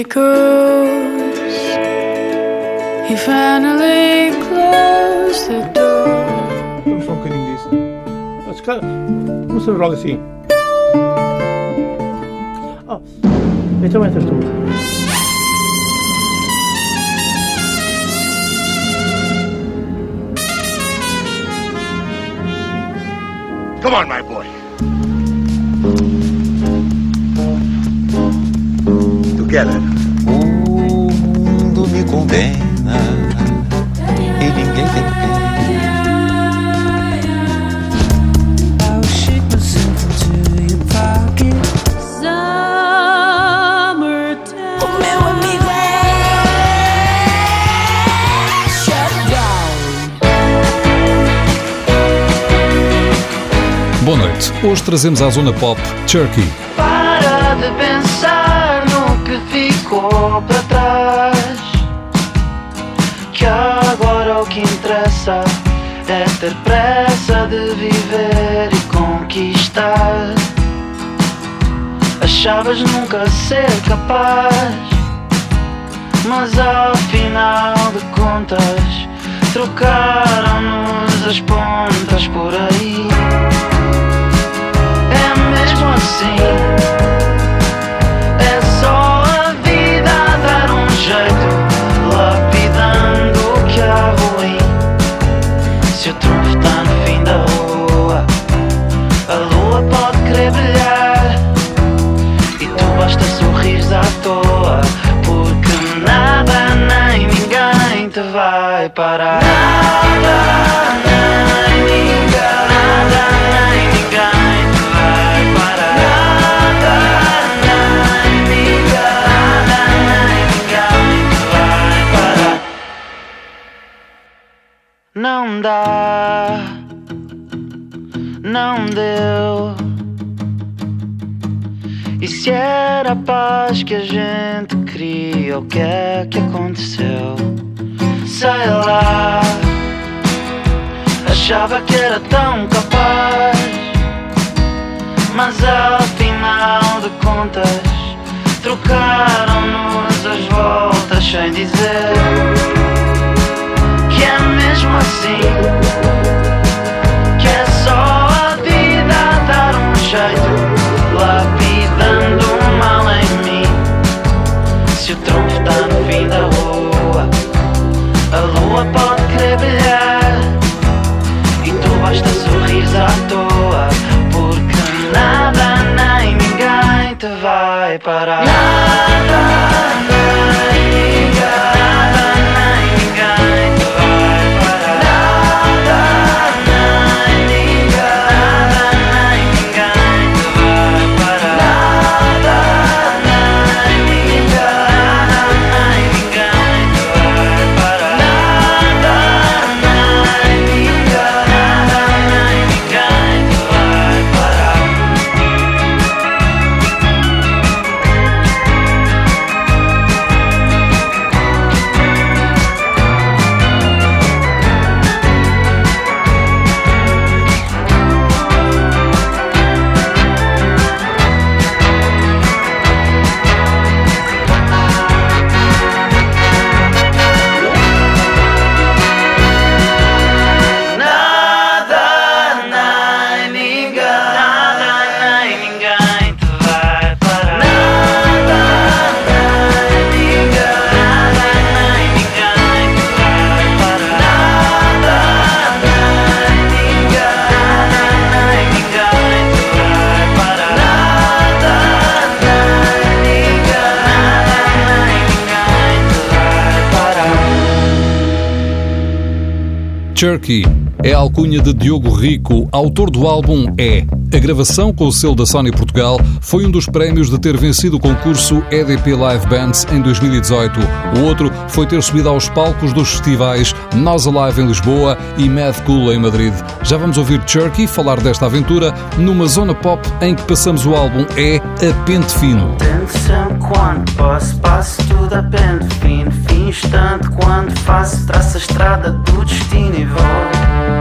echoes. He finally closed the door. Vamos só um bocadinho disso. Mas, cara, vamos fazer logo assim. Oh, então entras tu. Come on, my boy. Together. O mundo me condena e ninguém tem pena. I'll shake myself into your pocket. Summertime. O meu amigo é. Boa noite. Hoje trazemos à Zona Pop Turkey. Ficou para trás. Que agora o que interessa é ter pressa de viver e conquistar. Achavas nunca ser capaz, mas ao final de contas trocaram-nos as pontas por aí. É mesmo assim. É só jeito, lapidando o que há ruim. Se o trunfo está no fim da rua, a lua pode querer brilhar. E tu basta sorrires à toa, porque nada nem ninguém te vai parar. Nada nem Não dá, não deu. E se era a paz que a gente queria, o que é que aconteceu? Sei lá, achava que era tão capaz, mas ao final de contas, trocaram-nos as voltas sem dizer mesmo assim. Que é só a vida dar um jeito, lapidando o mal em mim. Se o trunfo está no fim da rua, a lua pode querer brilhar. E tu basta sorrir à toa, porque nada nem ninguém te vai parar. Nada nem Turkey é a alcunha de Diogo Rico, autor do álbum É. A gravação com o selo da Sony Portugal foi um dos prémios de ter vencido o concurso EDP Live Bands em 2018. O outro foi ter subido aos palcos dos festivais Nós Alive em Lisboa e Mad Cool em Madrid. Já vamos ouvir Turkey falar desta aventura numa zona pop em que passamos o álbum É a pente fino. Sempre quando faço, traço a estrada do destino e.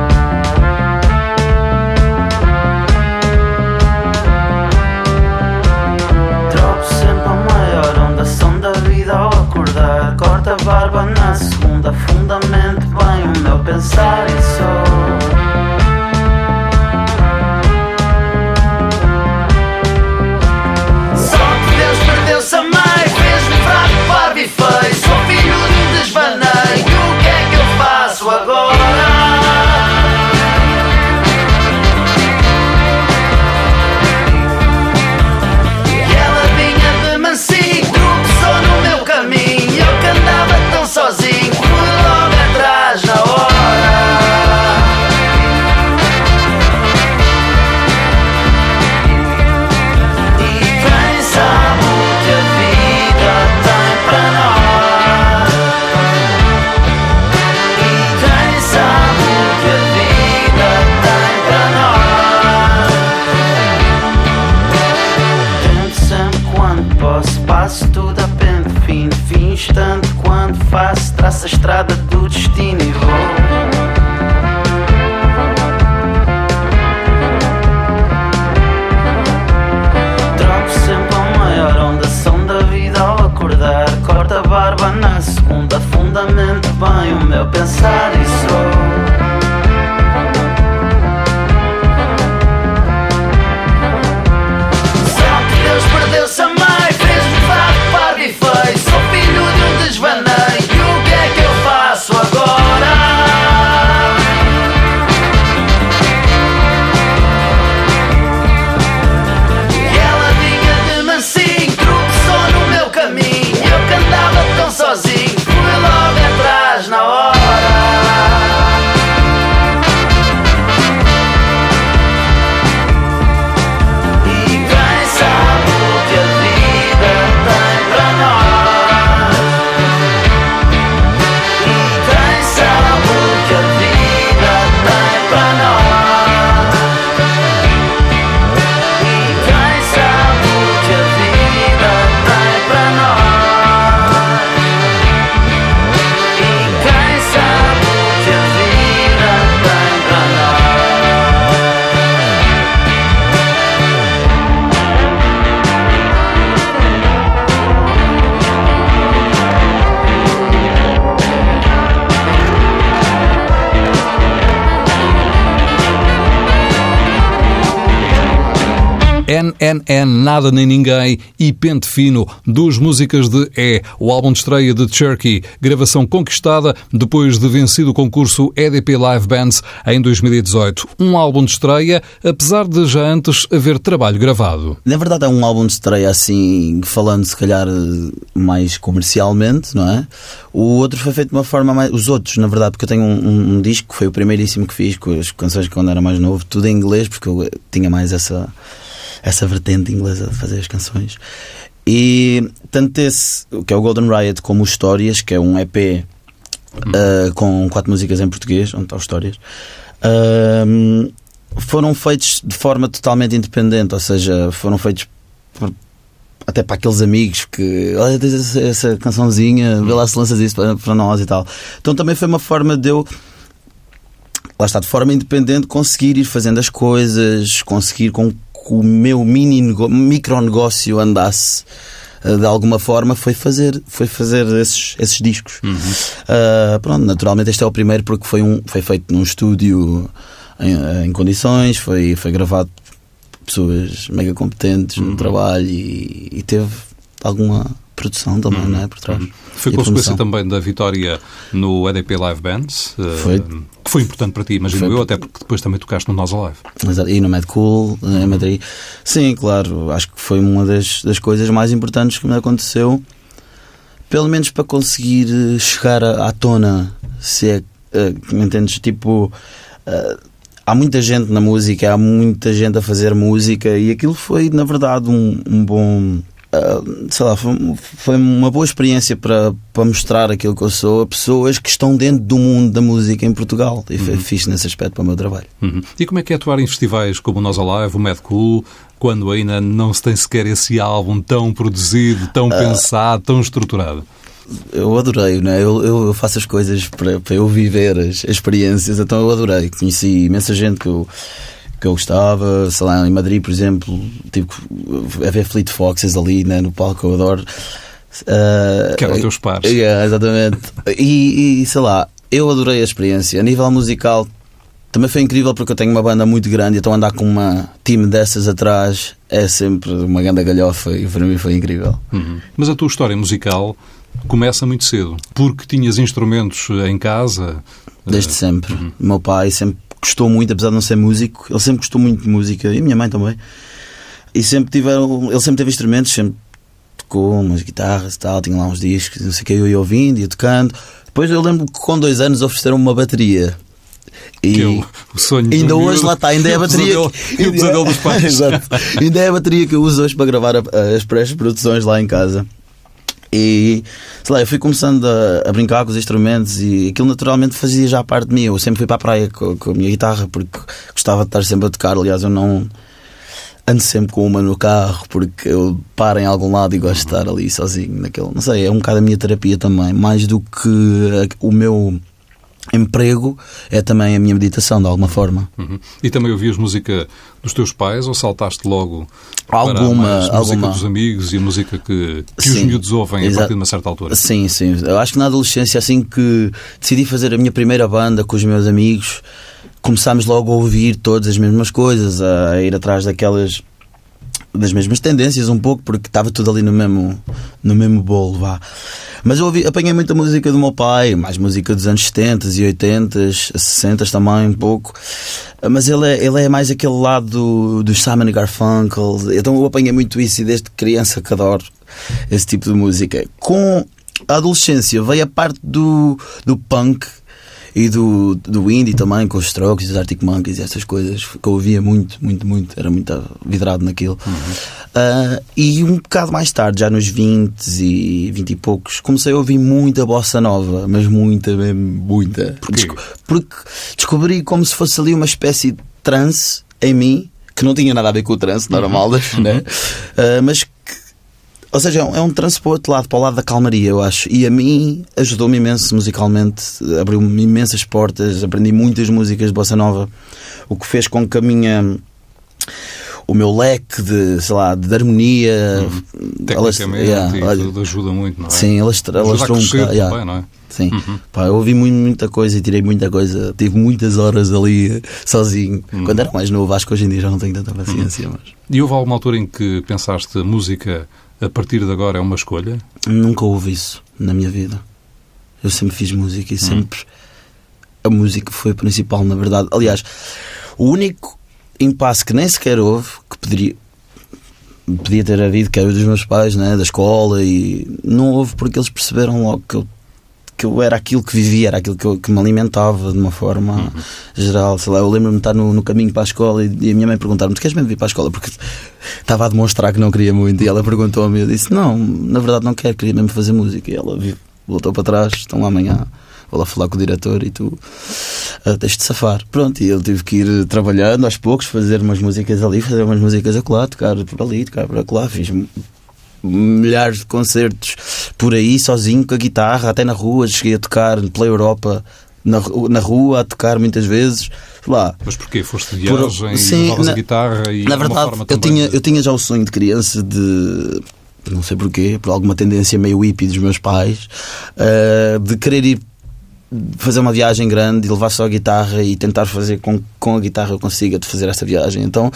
barba na segunda. Fundamento bem o meu pensar e sou. Tanto quando faço, traço a estrada do destino e vou. Troco sempre a maior onda, da vida ao acordar. Corta a barba na segunda, fundamento bem o meu pensar e sou. NNN Nada Nem Ninguém e Pente Fino, duas músicas de É, o álbum de estreia de Cherky, gravação conquistada depois de vencido o concurso EDP Live Bands em 2018. Um álbum de estreia, apesar de já antes haver trabalho gravado. Na verdade é um álbum de estreia assim, falando se calhar mais comercialmente, não é? O outro foi feito de uma forma mais. Os outros, na verdade, porque eu tenho um, um- um disco que foi o primeiríssimo que fiz com as canções quando era mais novo, tudo em inglês, porque eu tinha mais essa, essa vertente inglesa de fazer as canções. E tanto esse, que é o Golden Riot, como o Histórias, que é um EP uh, com quatro músicas em português, onde estão histórias, um, foram feitos de forma totalmente independente, ou seja, foram feitos por- até para aqueles amigos que olha, tens essa, essa cançãozinha, vê lá se lanças isso para, para nós e tal. Então também foi uma forma de eu lá está, de forma independente, conseguir ir fazendo as coisas, conseguir com que o meu mini micronegócio andasse eh, de alguma forma foi fazer foi fazer esses, esses discos. Ah, pronto naturalmente este é o primeiro porque foi um foi feito num estúdio em, em condições foi foi gravado por pessoas mega competentes no trabalho e, e teve alguma produção também não é por trás Foi E consequência também da vitória no EDP Live Bands, eh, Foi. que foi importante para ti, imagino Foi. eu, até porque depois também tocaste no Nós Alive. Exato. E no Mad Cool, em Madrid. Sim, claro, acho que foi uma das, das coisas mais importantes que me aconteceu, pelo menos para conseguir eh, chegar à, à tona, se é eh, que me entendes, tipo. eh, há muita gente na música, há muita gente a fazer música e aquilo foi, na verdade, um, um bom. Ah, sei lá, foi, foi uma boa experiência para, para mostrar aquilo que eu sou a pessoas que estão dentro do mundo da música em Portugal e foi fixe nesse aspecto para o meu trabalho. Uhum. E como é que é atuar em festivais como o Nós Alive, o Mad Cool, quando ainda não se tem sequer esse álbum tão produzido, tão pensado, tão estruturado? Eu adorei, né? eu, eu, eu faço as coisas para, para eu viver as, as experiências, então eu adorei. Conheci imensa gente que eu, que eu gostava, sei lá, em Madrid, por exemplo, tive que- a ver Fleet Foxes ali né, no palco, eu adoro. Uh, Que eram os teus pares. Yeah, exatamente. E, e, sei lá, eu adorei a experiência. A nível musical também foi incrível porque eu tenho uma banda muito grande, então andar com uma time dessas atrás é sempre uma grande galhofa e para mim foi incrível. Uhum. Mas a tua história musical começa muito cedo, porque tinhas instrumentos em casa. Desde eh, sempre. O meu pai sempre gostou muito, apesar de não ser músico, ele sempre gostou muito de música e a minha mãe também. E sempre tiveram, ele sempre teve instrumentos, sempre tocou umas guitarras e tal, tinha lá uns discos, não sei o que, eu ia ouvindo, ia tocando. Depois eu lembro que com dois anos ofereceram-me uma bateria. E Que é o, o sonho ainda hoje miúdo. lá está, ainda é a bateria. pesadelo- E o pesadelo dos pais. Exato. Ainda é a bateria que eu uso hoje para gravar as pré-produções lá em casa. E sei lá, eu fui começando a, a brincar com os instrumentos e aquilo naturalmente fazia já parte de mim. Eu sempre fui para a praia com, com a minha guitarra porque gostava de estar sempre a tocar. Aliás, eu não ando sempre com uma no carro porque eu paro em algum lado e gosto de estar ali sozinho naquele. Não sei, é um bocado a minha terapia também. Mais do que o meu emprego, é também a minha meditação de alguma forma. Uhum. E também ouvias música dos teus pais ou saltaste logo para Alguma- mais música alguma. dos amigos e a música que, que os Sim. miúdos ouvem a partir de uma certa altura? Sim, sim. Eu acho que na adolescência, assim que decidi fazer a minha primeira banda com os meus amigos, começámos logo a ouvir todas as mesmas coisas, a ir atrás daquelas das mesmas tendências um pouco, porque estava tudo ali no mesmo, no mesmo bolo, vá. Mas eu ouvi, apanhei muita música do meu pai, mais música dos anos 70 e 80, 60 também um pouco. Mas ele é, ele é mais aquele lado do, do Simon Garfunkel. Então eu apanhei muito isso e desde criança que adoro esse tipo de música. Com a adolescência veio a parte do, do punk e do, do indie também, com os Strokes, os Arctic Monkeys e essas coisas que eu ouvia muito, muito, muito. Era muito vidrado naquilo. Ah, e um bocado mais tarde, já nos 20 e 20 e poucos, comecei a ouvir muita bossa nova, mas muita, muita. Porquê? Porque descobri como se fosse ali uma espécie de trance em mim, que não tinha nada a ver com o trance normal, né? Ah, mas que ou seja, é um, é um o outro lado, para o lado da calmaria, eu acho. E a mim ajudou-me imenso musicalmente, abriu-me imensas portas, aprendi muitas músicas de bossa nova, o que fez com que a minha. O meu leque de, sei lá, de harmonia. elas- Tecnicamente yeah, olha, ajuda muito, não é? Sim, alastra- Ajuda um bocado. yeah. também, não é? Sim, Pá, eu ouvi muito- muita coisa e tirei muita coisa. Tive muitas horas ali sozinho. Quando era mais novo, acho que hoje em dia já não tenho tanta paciência. Mas E houve alguma altura em que pensaste música a partir de agora é uma escolha? nunca houve isso na minha vida. Eu sempre fiz música e sempre a música foi a principal, na verdade. Aliás, o único impasse que nem sequer houve, que poderia, podia ter havido, que era o dos meus pais, né, da escola, e não houve porque eles perceberam logo que eu, que eu era aquilo que vivia, era aquilo que, eu, que me alimentava de uma forma geral. Sei lá, eu lembro-me de estar no, no caminho para a escola e, e a minha mãe perguntar-me: Tu queres mesmo vir para a escola? Porque estava a demonstrar que não queria muito. E ela perguntou-me: Eu disse: Não, na verdade não quero, queria mesmo fazer música. E ela voltou para trás: Estão lá amanhã. Vou lá falar com o diretor e tu ah, tens de safar. Pronto, e eu tive que ir trabalhando aos poucos, fazer umas músicas ali, fazer umas músicas acolá, tocar por ali, tocar por acolá. Fiz milhares de concertos por aí, sozinho, com a guitarra, até na rua. Cheguei a tocar pela Europa, na, na rua, a tocar muitas vezes. Lá, Mas porquê? Foste de Por- viagem, sim, levavas na- a guitarra e na verdade, eu também tinha, eu tinha já o sonho de criança de. Não sei porquê, por alguma tendência meio hippie dos meus pais, ah, de querer ir fazer uma viagem grande e levar só a guitarra e tentar fazer com com a guitarra eu consiga de fazer esta viagem. Então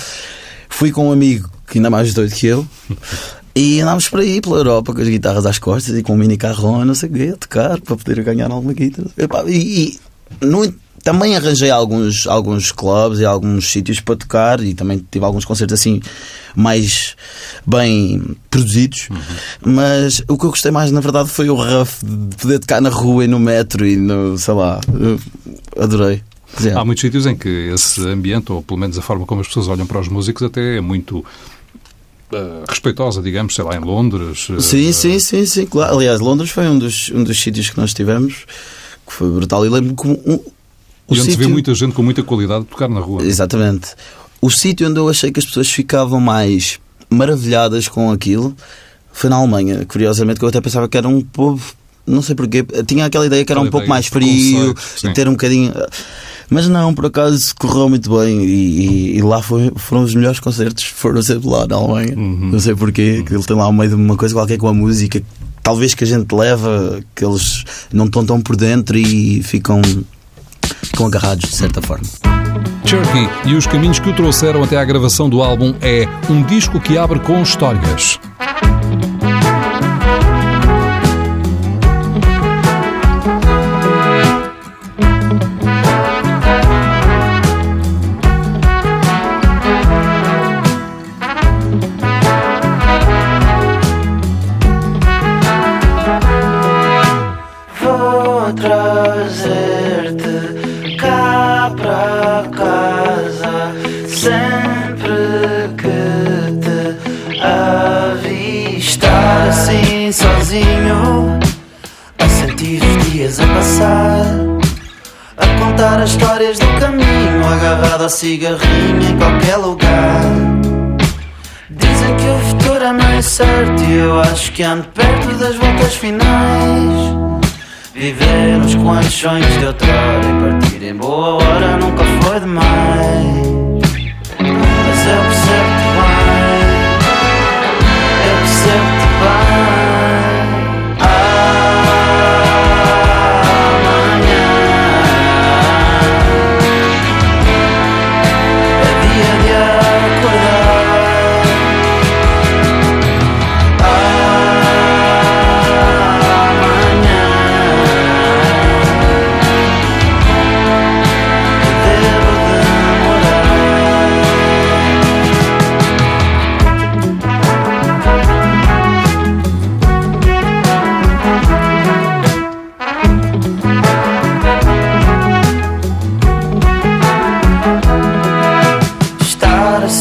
fui com um amigo que ainda mais doido que eu e andámos por aí pela Europa com as guitarras às costas e com um mini carrão, não sei o quê, a tocar para poder ganhar alguma guitarra. E, e no- também arranjei alguns, alguns clubes e alguns sítios para tocar e também tive alguns concertos assim mais bem produzidos. Mas o que eu gostei mais, na verdade, foi o rough de poder tocar na rua e no metro e no, sei lá, adorei. Há muitos sítios em que esse ambiente, ou pelo menos a forma como as pessoas olham para os músicos, até é muito eh, respeitosa, digamos, sei lá, em Londres. eh, Sim, sim, sim, sim, claro. Aliás, Londres foi um dos, um dos sítios que nós tivemos que foi brutal. E lembro que um, o E onde se vê sítio- muita gente com muita qualidade tocar na rua. Exatamente. O sítio onde eu achei que as pessoas ficavam mais maravilhadas com aquilo foi na Alemanha. Curiosamente, que eu até pensava que era um povo, não sei porquê, tinha aquela ideia que era um pouco mais frio e ter um bocadinho. Mas não, por acaso correu muito bem e, e- e lá foi- foram os melhores concertos, foram sempre lá na Alemanha. Uhum. Não sei porquê, que ele tem lá meio de uma coisa qualquer com a música talvez que a gente leva, que eles não estão tão por dentro e ficam, ficam agarrados de certa forma. Cherokee e os caminhos que o trouxeram até à gravação do álbum é um disco que abre com histórias. Trazer-te cá para casa sempre que te avistar assim sozinho, a sentir os dias a passar. A contar as histórias do caminho, agarrado ao cigarrinho em qualquer lugar. Dizem que o futuro é mais certo e eu acho que ando perto das voltas finais. Viver quantos sonhos de outrora e partir em boa hora nunca foi demais.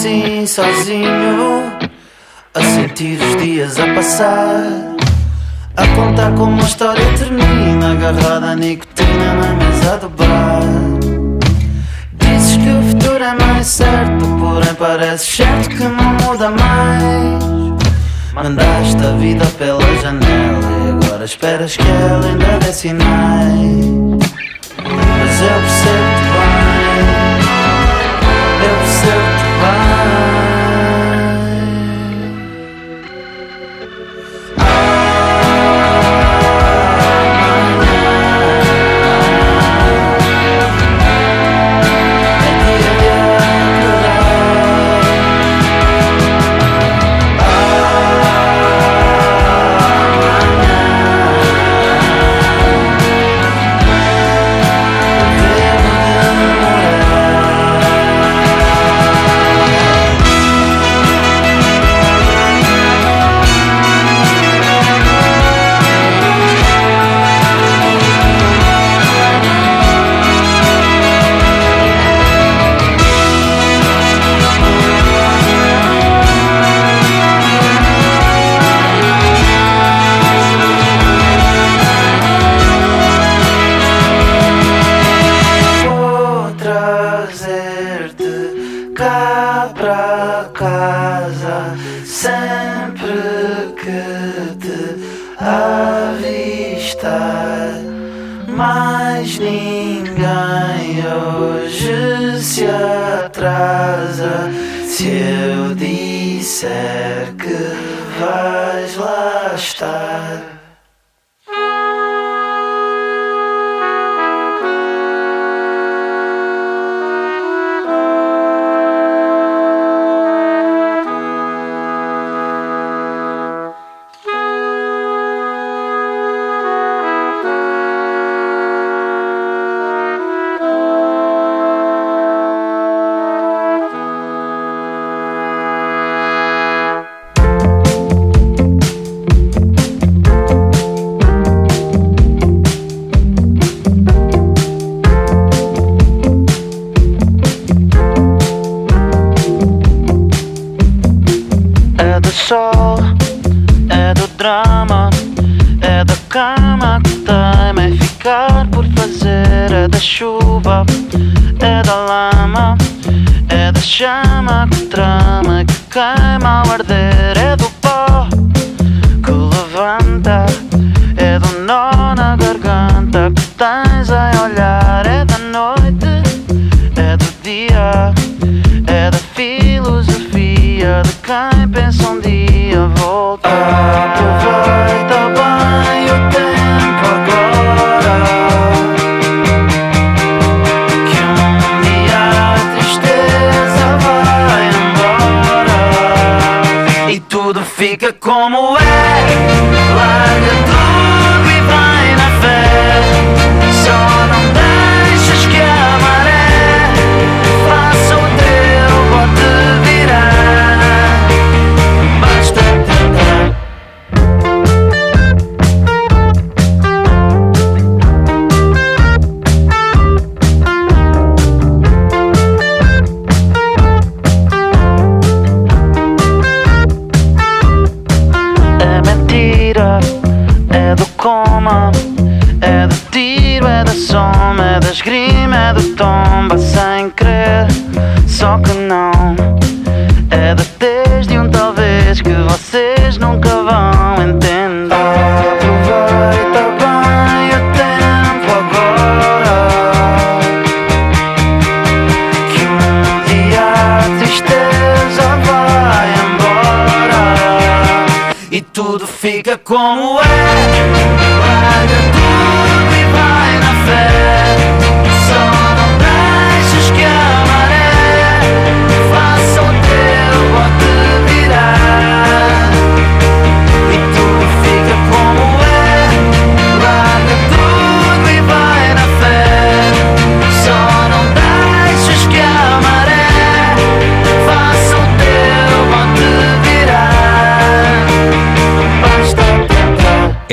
Assim sozinho, a sentir os dias a passar, a contar como a história termina, agarrada à nicotina na mesa do bar. Dizes que o futuro é mais certo, porém parece certo que não muda mais. Mandaste a vida pela janela e agora esperas que ela ainda dê sinais. Mas eu percebo-te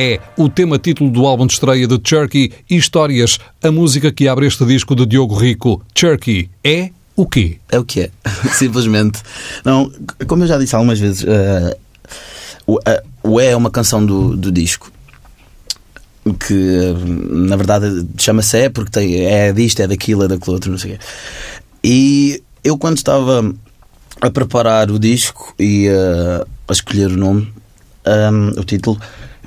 É o tema título do álbum de estreia de Cherky Histórias, a música que abre este disco de Diogo Rico. Cherky é o quê? É o que é, simplesmente. Não, como eu já disse algumas vezes, eh, o, eh, o É é uma canção do, do disco que eh, na verdade chama-se É porque tem, é disto, é daquilo, é daquilo outro, não sei o quê. E eu quando estava a preparar o disco e eh, a escolher o nome, um, o título,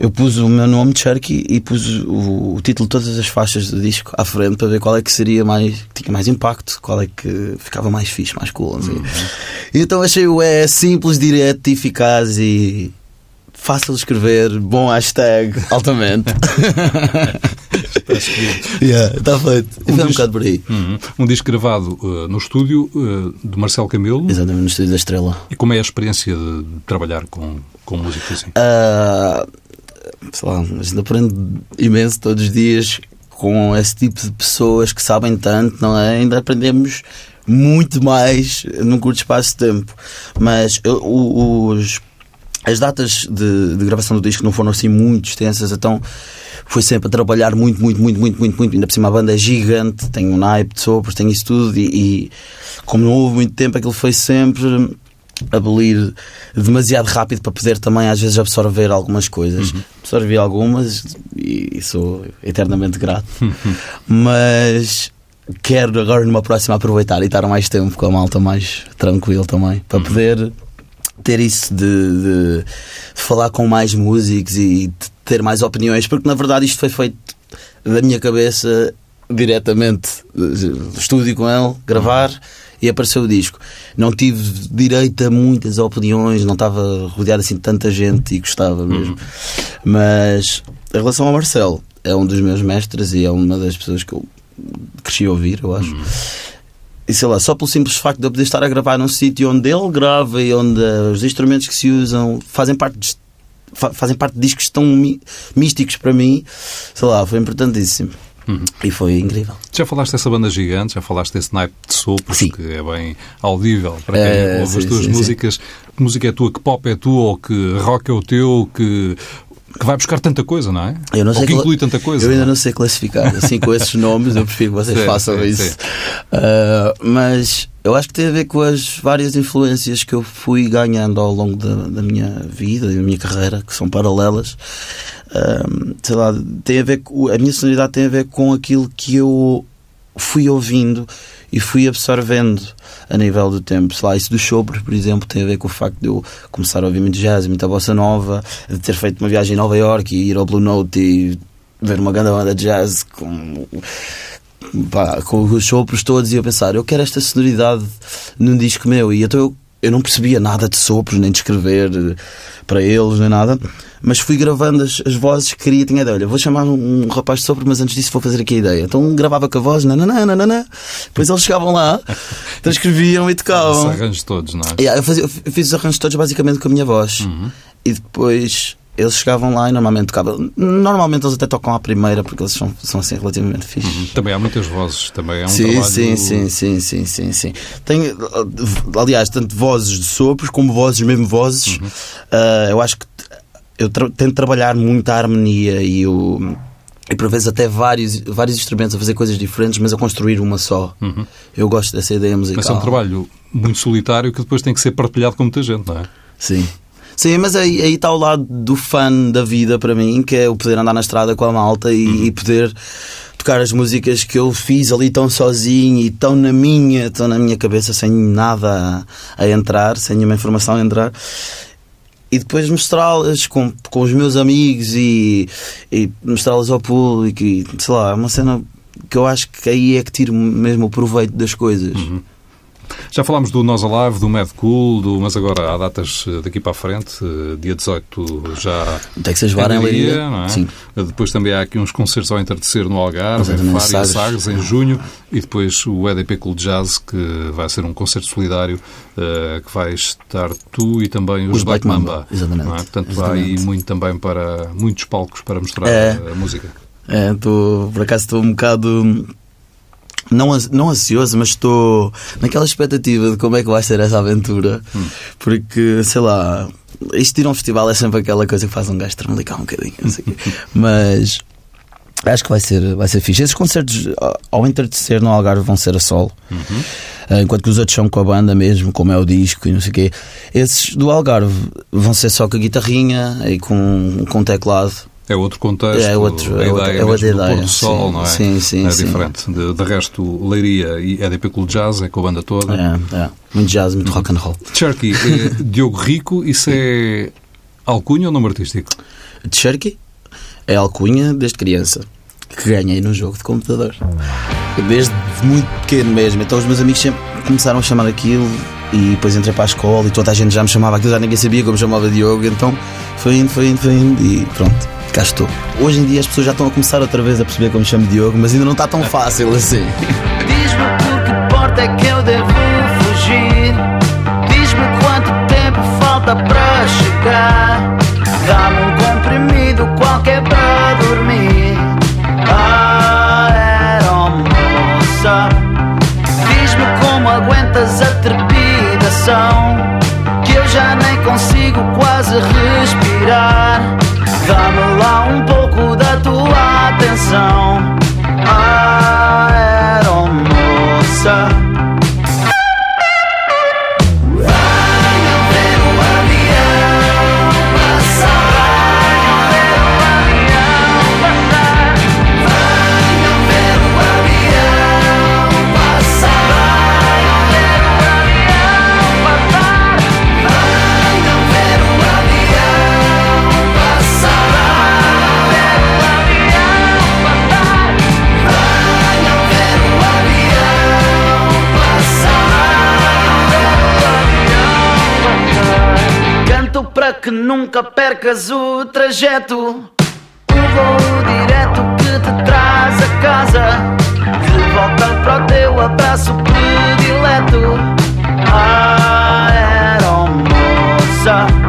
eu pus o meu nome de Cherky e pus o, o título de todas as faixas do disco à frente para ver qual é que seria mais, que tinha mais impacto, qual é que ficava mais fixe, mais cool. Assim. E então achei o é simples, direto, eficaz e fácil de escrever, bom hashtag, altamente. yeah, está feito. Foi um disco- bocado por aí. Uhum. Um disco gravado uh, no estúdio uh, de Marcelo Camelo. Exatamente, no estúdio da Estrela. E como é a experiência de trabalhar com, com música assim? Ah, sei lá, a gente aprende imenso todos os dias com esse tipo de pessoas que sabem tanto, não é? Ainda aprendemos muito mais num curto espaço de tempo. Mas eu- os, as datas de, de gravação do disco não foram assim muito extensas, então foi sempre a trabalhar muito, muito, muito, muito, muito, muito. Ainda por cima a banda é gigante, tem um naipe de sopros, tem isso tudo e, e como não houve muito tempo, aquilo foi sempre abolir demasiado rápido para poder também às vezes absorver algumas coisas. Absorvi algumas e sou eternamente grato. Mas quero agora numa próxima aproveitar e estar mais tempo com a malta mais tranquilo também, para poder ter isso de, de- de falar com mais músicos e de ter mais opiniões, porque na verdade isto foi feito da minha cabeça diretamente estúdio com ele, gravar e apareceu o disco. Não tive direito a muitas opiniões, não estava rodeado assim de tanta gente e gostava mesmo. Mas em relação ao Marcelo, é um dos meus mestres e é uma das pessoas que eu cresci a ouvir, eu acho. E sei lá, só pelo simples facto de eu poder estar a gravar num sítio onde ele grava e onde os instrumentos que se usam fazem parte de, fa- fazem parte de discos tão místicos para mim, sei lá, foi importantíssimo. E foi incrível. Já falaste dessa banda gigante, já falaste desse naipe de sopros, Sim. que é bem audível para quem É, ouve as sim, tuas sim, músicas. Que música é tua, que pop é tua, ou que rock é o teu, que, que vai buscar tanta coisa, não é? Eu não ou sei que cla- inclui tanta coisa. Eu ainda não é? não sei classificar. Assim, com esses nomes, eu prefiro que vocês Sim, façam sim, isso. sim. Ah, mas eu acho que tem a ver com as várias influências que eu fui ganhando ao longo da, da minha vida e da minha carreira, que são paralelas. Ah, sei lá, tem a ver com, a minha sonoridade tem a ver com aquilo que eu fui ouvindo e fui absorvendo a nível do tempo. Sei lá, isso dos sopros, por exemplo, tem a ver com o facto de eu começar a ouvir muito jazz, muita bossa nova, de ter feito uma viagem em Nova York e ir ao Blue Note e ver uma grande banda de jazz com, pá, com os sopros todos e eu pensar, eu quero esta sonoridade num disco meu. E então eu, eu não percebia nada de sopros, nem de escrever eh, para eles, nem nada. Mas fui gravando as, as vozes que queria. Tinha ideia, olha, vou chamar um, um rapaz de sopro, mas antes disso vou fazer aqui a ideia. Então gravava com a voz, nananã, nananã. Depois eles chegavam lá, transcreviam e tocavam. arranjos todos, não é? Yeah, eu, fazia- eu fiz os arranjos todos basicamente com a minha voz. e depois eles chegavam lá e normalmente tocavam. Normalmente eles até tocam à primeira porque eles são, são assim relativamente fixos. Também há muitas vozes, também é um sim, trabalho... sim, sim, sim, sim, sim, sim. Tem, aliás, tanto vozes de sopros como vozes, mesmo vozes. Uhum. Ah, eu acho que eu tra- tento trabalhar muito a harmonia e o. E por vezes até vários, vários instrumentos a fazer coisas diferentes, mas a construir uma só. Eu gosto dessa ideia musical. Mas é um trabalho muito solitário que depois tem que ser partilhado com muita gente, não é? Sim. Sim, mas aí, aí está o lado do fã da vida para mim, que é o poder andar na estrada com a malta e, e poder tocar as músicas que eu fiz ali tão sozinho e tão na minha, tão na minha cabeça, sem nada a, a entrar, sem nenhuma informação a entrar. E depois mostrá-las com, com os meus amigos e, e mostrá-las ao público e sei lá, é uma cena que eu acho que aí é que tiro mesmo o proveito das coisas. Já falámos do Nós Alive, do Mad Cool, do, mas agora há datas eh, daqui para a frente. eh, Dia 18 já Texas Bar em Leiria. não é? Sim. Eh, Depois também há aqui uns concertos ao entardecer no Algarve, em Exatamente, Faro Sagres. Em junho. E depois o EDP Cool Jazz, que vai ser um concerto solidário, eh, que vai estar tu e também os, Os Black Black Mamba. Mamba, exatamente. não é? Portanto, Exatamente. muito também para muitos palcos para mostrar É. a música. É, tô, por acaso estou um bocado. Não, não ansioso, mas estou naquela expectativa de como é que vai ser essa aventura. Porque, sei lá, isto de ir a um festival é sempre aquela coisa que faz um gajo tremelicar um bocadinho. o quê. mas acho que vai ser, vai ser fixe. Esses concertos ao- entardecer no Algarve vão ser a solo. Eh, Enquanto que os outros são com a banda mesmo, como é o disco e não sei o quê. Esses do Algarve vão ser só com a guitarrinha e com, com teclado. É outro contexto, É outro- a é ideia é outra mesmo do ideia, do sol, sim, não é? sim, sim, é sim. diferente. De, de resto, Leiria e EDP Cool Jazz é com a banda toda. É, é. Muito jazz, muito rock and roll. Cherky, eh, Diogo Rico, isso é alcunha ou nome artístico? Cherky é alcunha desde criança que ganhei num jogo de computador. Desde muito pequeno mesmo. Então os meus amigos sempre começaram a chamar aquilo e depois entrei para a escola e toda a gente já me chamava aquilo, já ninguém sabia como chamava Diogo. Então foi indo, foi indo, foi indo e pronto, cá estou. Hoje em dia as pessoas já estão a começar outra vez a perceber como me chamo Diogo, mas ainda não está tão fácil assim. Diz-me por que porta é que eu devo fugir. Diz-me quanto tempo falta para chegar. Dá-me percas o trajeto. Um voo direto que te traz a casa. De volta para o teu abraço predileto. Ah, era moça.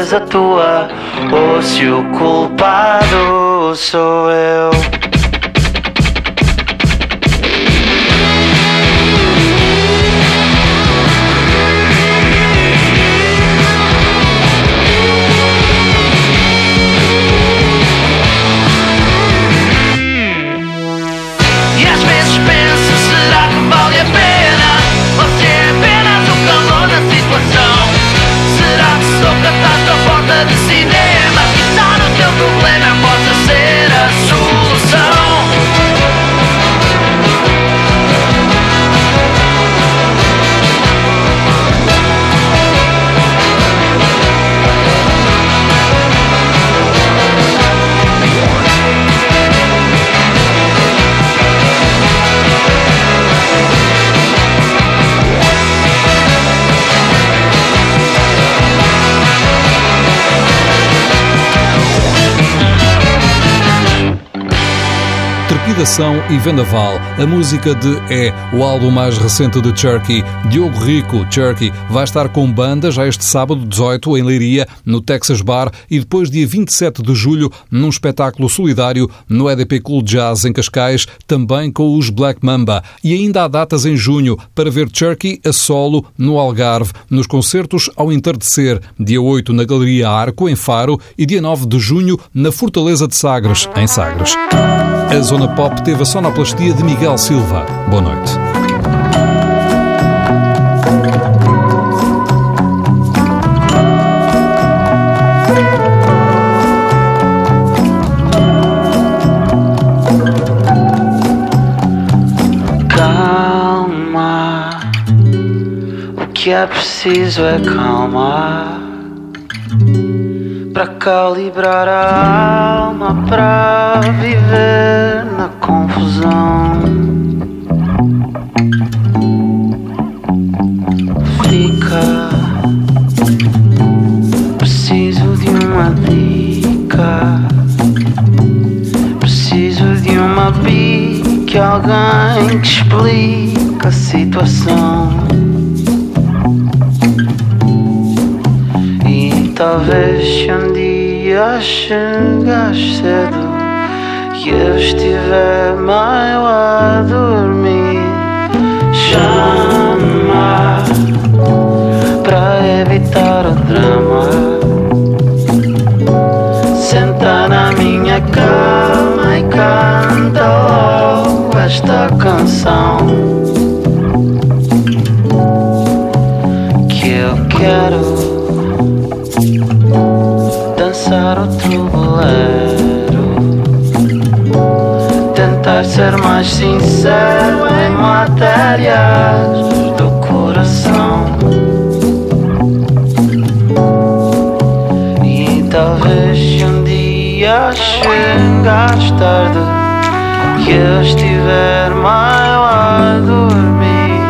Coisa tua ou se o culpado sou eu. Trepidação e Vendaval, a música de É, o álbum mais recente de Cherky. Diogo Rico, Cherky, vai estar com banda já este sábado 18 em Leiria, no Texas Bar, e depois dia 27 de julho num espetáculo solidário no EDP Cool Jazz em Cascais, também com os Black Mamba. E ainda há datas em junho para ver Cherky a solo no Algarve, nos concertos ao entardecer, dia 8 na Galeria Arco, em Faro, e dia 9 de junho na Fortaleza de Sagres, em Sagres. A Zona Pop teve a sonoplastia de Miguel Silva. Boa noite. Calma, o que é preciso é calma para calibrar a alma para viver confusão. Fica, preciso de uma dica. Preciso de uma pique, alguém que explique a situação. E talvez um dia chegares cedo e eu estiver meio a dormir, chama para evitar o drama. Senta na minha cama e canta logo esta canção. Que eu quero dançar outro bolero, ser mais sincero em matérias do coração. E talvez se um dia chegares tarde que eu estiver mal a dormir,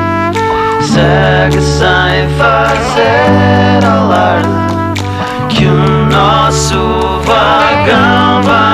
segue sem fazer alarde que o nosso vagão vai